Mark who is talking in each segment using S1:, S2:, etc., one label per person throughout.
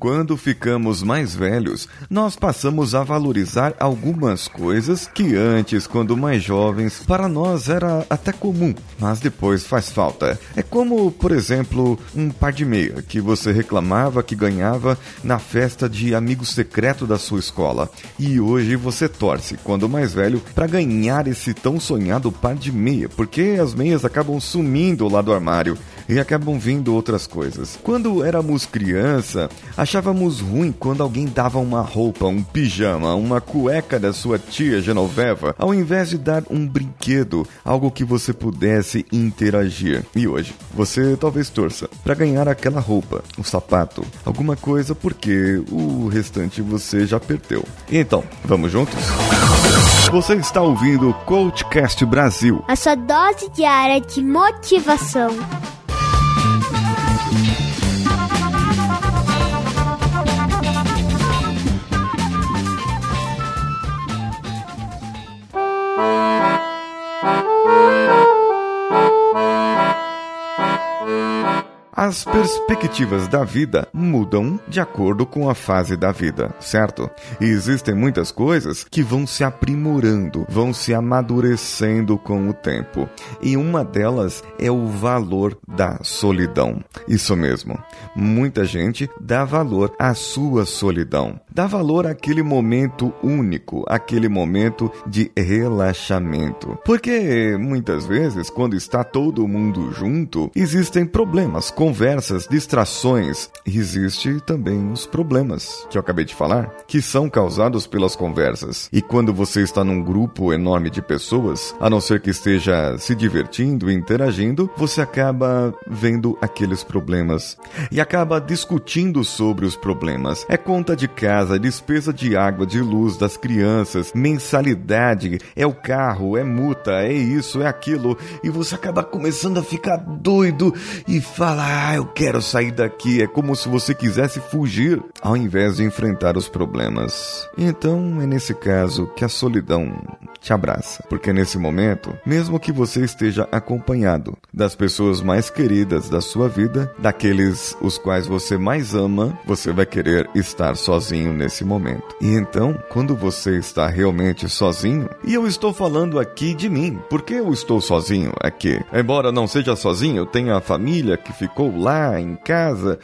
S1: Quando ficamos mais velhos, nós passamos a valorizar algumas coisas que antes, quando mais jovens, para nós era até comum, mas depois faz falta. É como, por exemplo, um par de meia que você reclamava que ganhava na festa de amigo secreto da sua escola. E hoje você torce, quando mais velho, para ganhar esse tão sonhado par de meia, porque as meias acabam sumindo lá do armário e acabam vindo outras coisas. Quando éramos criança, achávamos ruim quando alguém dava uma roupa, um pijama, uma cueca da sua tia Genoveva, ao invés de dar um brinquedo, algo que você pudesse interagir. E hoje, você talvez torça para ganhar aquela roupa, um sapato, alguma coisa, porque o restante você já perdeu. Então, vamos juntos? Você está ouvindo o Coachcast Brasil.
S2: A sua dose diária de motivação.
S1: As perspectivas da vida mudam de acordo com a fase da vida, certo? E existem muitas coisas que vão se aprimorando, vão se amadurecendo com o tempo. E uma delas é o valor da solidão. Isso mesmo. Muita gente dá valor à sua solidão. Dá valor àquele momento único, aquele momento de relaxamento. Porque muitas vezes, quando está todo mundo junto, existem problemas conversas, distrações, existe também os problemas que eu acabei de falar, que são causados pelas conversas. E quando você está num grupo enorme de pessoas, a não ser que esteja se divertindo interagindo, você acaba vendo aqueles problemas e acaba discutindo sobre os problemas. É conta de casa, despesa de água, de luz das crianças, mensalidade, é o carro, é multa, é isso, é aquilo, e você acaba começando a ficar doido e falar ah, eu quero sair daqui. É como se você quisesse fugir ao invés de enfrentar os problemas. Então é nesse caso que a solidão te abraça. Porque nesse momento, mesmo que você esteja acompanhado das pessoas mais queridas da sua vida, daqueles os quais você mais ama, você vai querer estar sozinho nesse momento. E então, quando você está realmente sozinho, e eu estou falando aqui de mim, porque eu estou sozinho aqui. Embora não seja sozinho, eu tenho a família que ficou lá em casa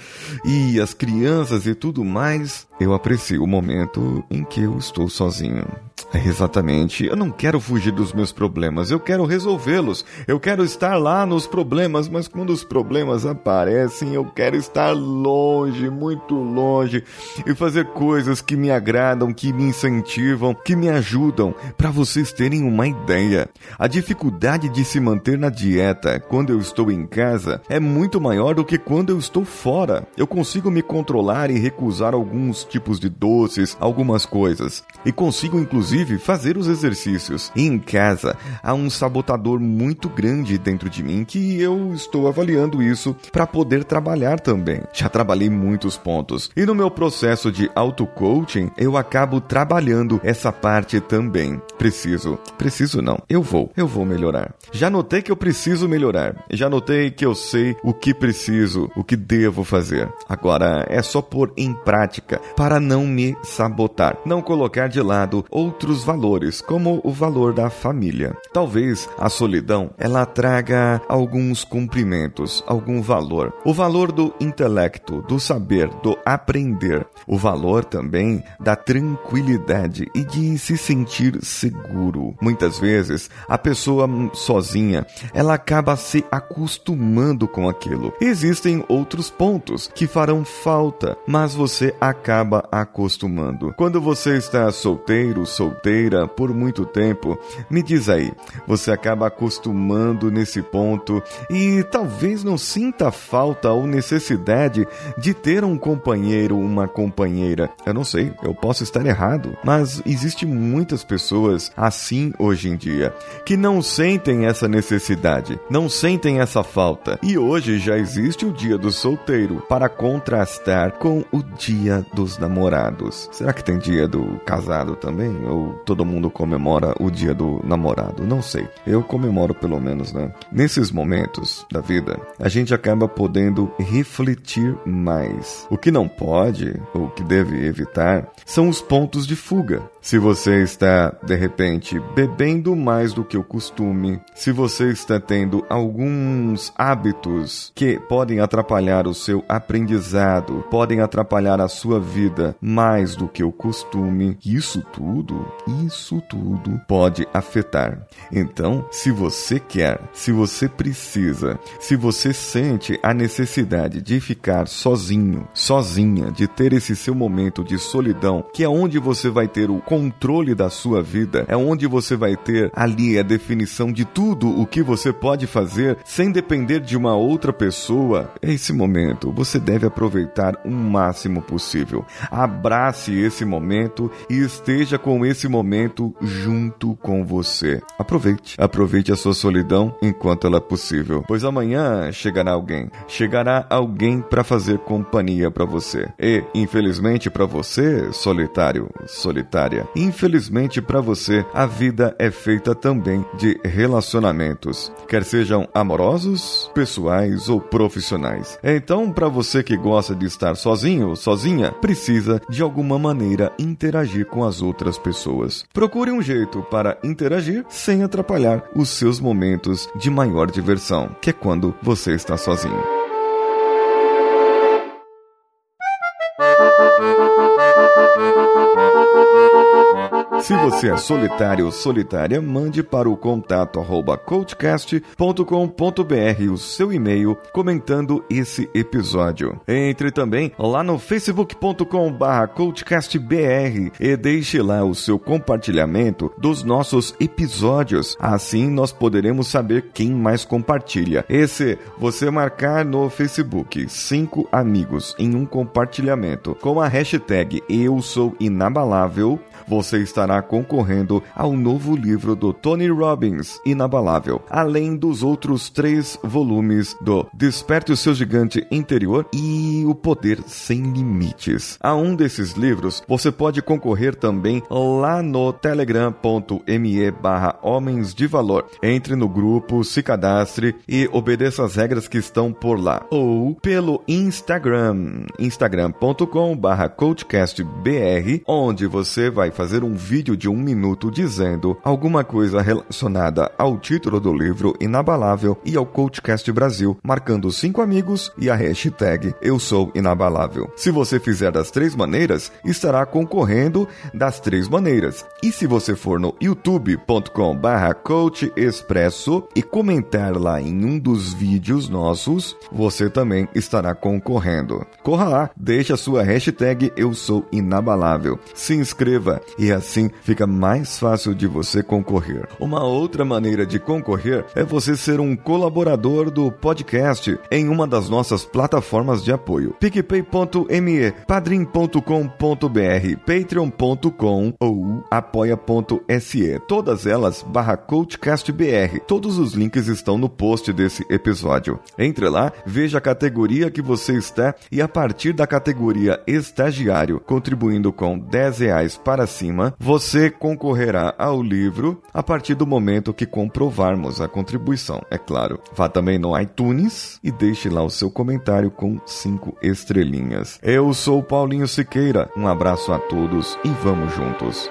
S1: e as crianças e tudo mais, eu aprecio o momento em que eu estou sozinho. É exatamente. Eu não quero fugir dos meus problemas, eu quero resolvê-los. Eu quero estar lá nos problemas, mas quando os problemas aparecem, eu quero estar longe, muito longe e fazer coisas que me agradam, que me incentivam, que me ajudam. Para vocês terem uma ideia, a dificuldade de se manter na dieta quando eu estou em casa é muito maior do que quando eu estou fora. Eu consigo me controlar e recusar alguns tipos de doces, algumas coisas, e consigo inclusive fazer os exercícios. Em casa há um sabotador muito grande dentro de mim que eu estou avaliando isso para poder trabalhar também. Já trabalhei muitos pontos e no meu processo de auto-coaching eu acabo trabalhando essa parte também. Preciso, preciso não, eu vou, eu vou melhorar. Já notei que eu preciso melhorar, já notei que eu sei o que preciso, o que devo fazer. Agora é só pôr em prática para não me sabotar, não colocar de lado outros valores, como o valor da família. Talvez a solidão ela traga alguns cumprimentos, algum valor. O valor do intelecto, do saber, do aprender. O valor também da tranquilidade e de se sentir seguro. Muitas vezes a pessoa sozinha, ela acaba se acostumando com aquilo. Existem outros pontos que farão falta, mas você acaba acaba acostumando. Quando você está solteiro, solteira por muito tempo, me diz aí, você acaba acostumando nesse ponto e talvez não sinta falta ou necessidade de ter um companheiro, uma companheira. Eu não sei, eu posso estar errado, mas existe muitas pessoas assim hoje em dia que não sentem essa necessidade, não sentem essa falta. E hoje já existe o dia do solteiro para contrastar com o dia dos namorados. Será que tem dia do casado também? ou todo mundo comemora o dia do namorado, não sei. Eu comemoro pelo menos, né? Nesses momentos da vida, a gente acaba podendo refletir mais. O que não pode, ou que deve evitar, são os pontos de fuga. Se você está, de repente, bebendo mais do que o costume, se você está tendo alguns hábitos que podem atrapalhar o seu aprendizado, podem atrapalhar a sua vida mais do que o costume, isso tudo, isso tudo pode afetar. Então, se você quer, se você precisa, se você sente a necessidade de ficar sozinho, sozinha, de ter esse seu momento de solidão, que é onde você vai ter o controle da sua vida, é onde você vai ter ali a definição de tudo o que você pode fazer sem depender de uma outra pessoa. Esse momento você deve aproveitar o máximo possível. Abrace esse momento e esteja com esse momento junto com você. Aproveite, aproveite a sua solidão enquanto ela é possível, pois amanhã chegará alguém, chegará alguém para fazer companhia para você. E, infelizmente para você, solitário, solitária, Infelizmente para você, a vida é feita também de relacionamentos, quer sejam amorosos, pessoais ou profissionais. Então, para você que gosta de estar sozinho sozinha, precisa de alguma maneira interagir com as outras pessoas. Procure um jeito para interagir sem atrapalhar os seus momentos de maior diversão, que é quando você está sozinho. Se você é solitário ou solitária, mande para o contato arroba coachcast.com.br o seu e-mail comentando esse episódio. Entre também lá no facebook.com coachcastbr e deixe lá o seu compartilhamento dos nossos episódios. Assim nós poderemos saber quem mais compartilha. Esse você marcar no Facebook cinco amigos em um compartilhamento com a hashtag eu sou inabalável você estará concorrendo ao novo livro do Tony Robbins, Inabalável, além dos outros três volumes do Desperte o seu gigante interior e O Poder Sem Limites. A um desses livros você pode concorrer também lá no telegram.me barra Homens de Valor. Entre no grupo, se cadastre e obedeça as regras que estão por lá. Ou pelo Instagram, instagram.com barra coachcastbr, onde você vai fazer um vídeo de um minuto dizendo alguma coisa relacionada ao título do livro Inabalável e ao Coachcast Brasil, marcando cinco amigos e a hashtag Eu Sou Inabalável. Se você fizer das três maneiras, estará concorrendo das três maneiras. E se você for no youtube.com barra Coach Expresso e comentar lá em um dos vídeos nossos, você também estará concorrendo. Corra lá, deixe a sua hashtag Eu Sou Inabalável. Se inscreva e assim fica mais fácil de você concorrer. Uma outra maneira de concorrer é você ser um colaborador do podcast em uma das nossas plataformas de apoio: picpay.me, padrim.com.br, patreon.com ou apoia.se. Todas elas barra coachcastbr. Todos os links estão no post desse episódio. Entre lá, veja a categoria que você está e a partir da categoria estagiário, contribuindo com 10 reais para cima, você concorrerá ao livro a partir do momento que comprovarmos a contribuição, é claro. Vá também no iTunes e deixe lá o seu comentário com cinco estrelinhas. Eu sou Paulinho Siqueira, um abraço a todos e vamos juntos.